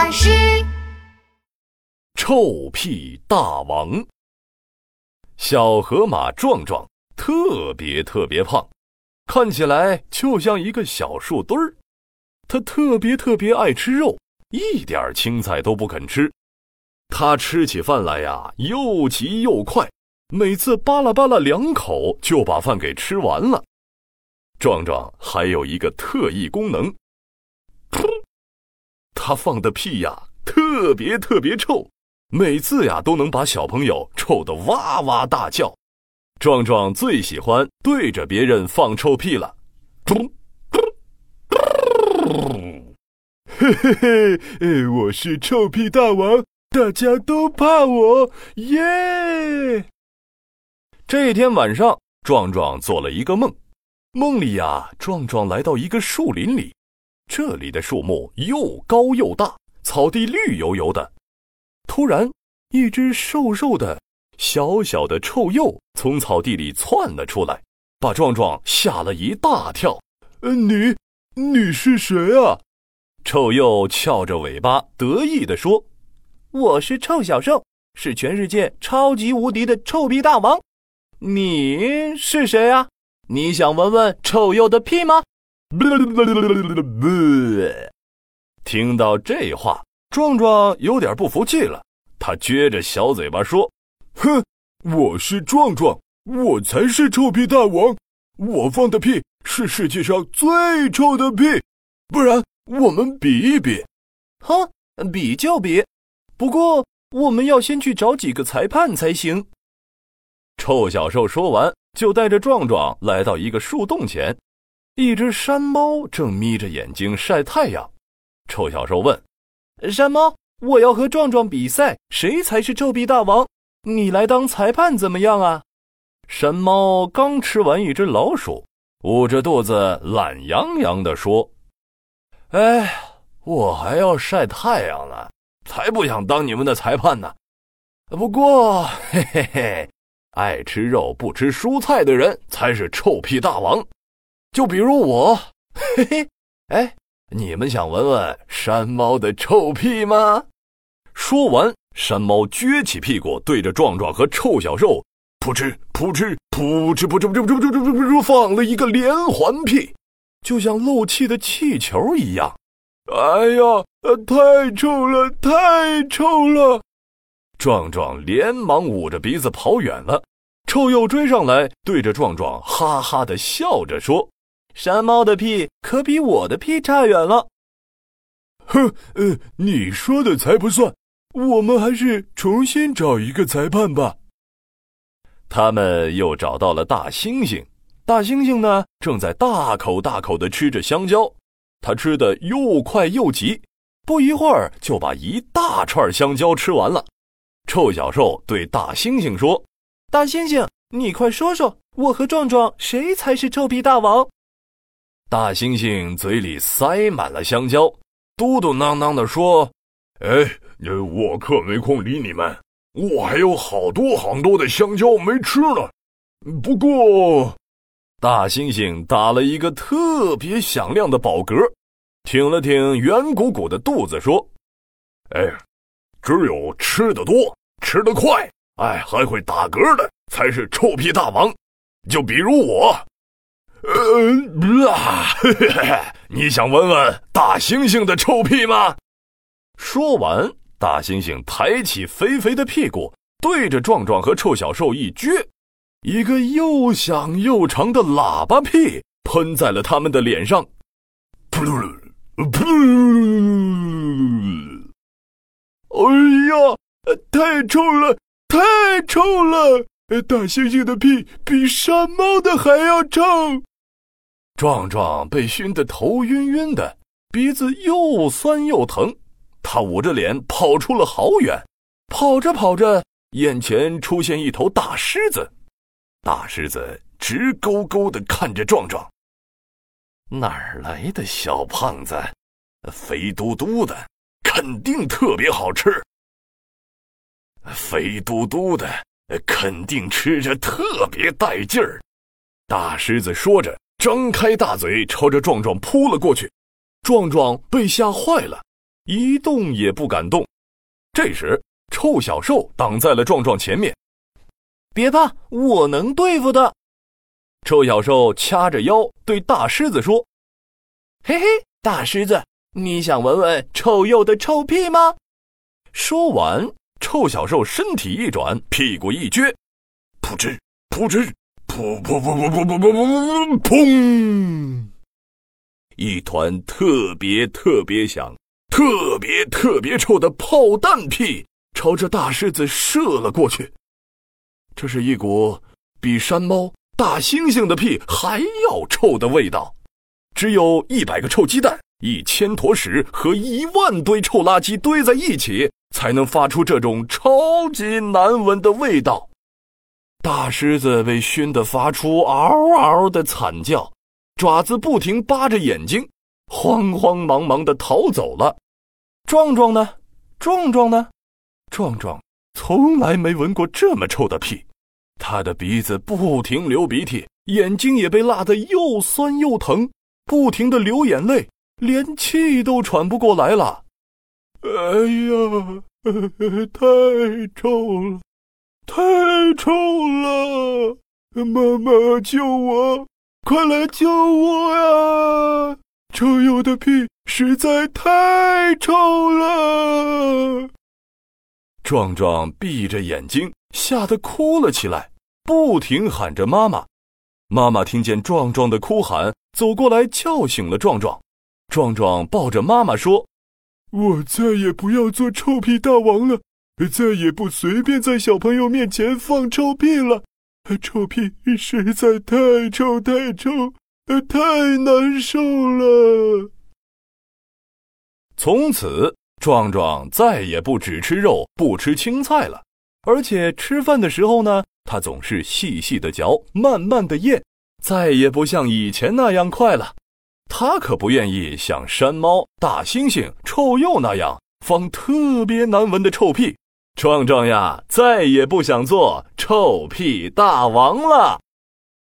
巴士。臭屁大王，小河马壮壮特别特别胖，看起来就像一个小树墩儿。他特别特别爱吃肉，一点青菜都不肯吃。他吃起饭来呀，又急又快，每次扒拉扒拉两口就把饭给吃完了。壮壮还有一个特异功能，他放的屁呀，特别特别臭。每次呀，都能把小朋友臭得哇哇大叫。壮壮最喜欢对着别人放臭屁了。嘿嘿嘿，我是臭屁大王，大家都怕我，耶！这天晚上，壮壮做了一个梦，梦里呀，壮壮来到一个树林里，这里的树木又高又大，草地绿油油的。突然，一只瘦瘦的、小小的臭鼬从草地里窜了出来，把壮壮吓了一大跳。呃，你，你是谁啊？臭鼬翘着尾巴得意地说：“我是臭小兽，是全世界超级无敌的臭屁大王。你是谁啊？你想闻闻臭鼬的屁吗？”听到这话。壮壮有点不服气了，他撅着小嘴巴说：“哼，我是壮壮，我才是臭屁大王，我放的屁是世界上最臭的屁，不然我们比一比。”“哼，比就比，不过我们要先去找几个裁判才行。”臭小兽说完，就带着壮壮来到一个树洞前，一只山猫正眯着眼睛晒太阳。臭小兽问。山猫，我要和壮壮比赛，谁才是臭屁大王？你来当裁判怎么样啊？山猫刚吃完一只老鼠，捂着肚子懒洋洋地说：“哎，我还要晒太阳呢，才不想当你们的裁判呢。不过，嘿嘿嘿，爱吃肉不吃蔬菜的人才是臭屁大王，就比如我。嘿嘿哎你们想闻闻山猫的臭屁吗？说完山猫撅起屁股对着壮壮和臭小兽扑哧扑哧扑哧扑哧扑哧噗哧噗哧噗嗤噗哧放了一个连环屁就像漏气的气球一样。哎呀呃太臭了太臭了！壮壮连忙捂着鼻子跑远了臭鼬追上来对着壮壮哈哈的笑着说山猫的屁可比我的屁差远了。哼，呃，你说的才不算，我们还是重新找一个裁判吧。他们又找到了大猩猩，大猩猩呢正在大口大口的吃着香蕉，他吃的又快又急，不一会儿就把一大串香蕉吃完了。臭小兽对大猩猩说：“大猩猩，你快说说，我和壮壮谁才是臭屁大王？”大猩猩嘴里塞满了香蕉，嘟嘟囔囔地说：“哎，我可没空理你们，我还有好多好多的香蕉没吃呢。不过，大猩猩打了一个特别响亮的饱嗝，挺了挺圆鼓鼓的肚子，说：‘哎，只有吃的多、吃的快，哎，还会打嗝的，才是臭屁大王。就比如我。’”嗯啊！你想闻闻大猩猩的臭屁吗？说完，大猩猩抬起肥肥的屁股，对着壮壮和臭小兽一撅，一个又响又长的喇叭屁喷在了他们的脸上。噗噜噗噜！哎呀，太臭了，太臭了！大猩猩的屁比山猫的还要臭。壮壮被熏得头晕晕的，鼻子又酸又疼，他捂着脸跑出了好远。跑着跑着，眼前出现一头大狮子，大狮子直勾勾的看着壮壮。哪儿来的小胖子？肥嘟嘟的，肯定特别好吃。肥嘟嘟的，肯定吃着特别带劲儿。大狮子说着。张开大嘴，朝着壮壮扑了过去，壮壮被吓坏了，一动也不敢动。这时，臭小兽挡在了壮壮前面。别怕，我能对付的。臭小兽掐着腰对大狮子说：“嘿嘿，大狮子，你想闻闻臭鼬的臭屁吗？”说完，臭小兽身体一转，屁股一撅，噗嗤噗嗤，噗噗噗噗噗噗噗噗，砰！一团特别特别响、特别特别臭的炮弹屁朝着大狮子射了过去。这是一股比山猫、大猩猩的屁还要臭的味道。只有一百个臭鸡蛋、一千坨屎和一万堆臭垃圾堆在一起，才能发出这种超级难闻的味道。大狮子被熏得发出嗷嗷的惨叫。爪子不停扒着眼睛，慌慌忙忙的逃走了。壮壮呢？壮壮呢？壮壮从来没闻过这么臭的屁，他的鼻子不停流鼻涕，眼睛也被辣得又酸又疼，不停的流眼泪，连气都喘不过来了。哎呀，太臭了，太臭了！妈妈救我！快来救我呀！臭鼬的屁实在太臭了。壮壮闭着眼睛，吓得哭了起来，不停喊着妈妈。妈妈听见壮壮的哭喊，走过来叫醒了壮壮。壮壮抱着妈妈说：“我再也不要做臭屁大王了，再也不随便在小朋友面前放臭屁了。”臭屁实在太臭太臭，太难受了。从此，壮壮再也不只吃肉不吃青菜了，而且吃饭的时候呢，他总是细细的嚼，慢慢的咽，再也不像以前那样快了。他可不愿意像山猫、大猩猩、臭鼬那样放特别难闻的臭屁。壮壮呀，再也不想做臭屁大王了。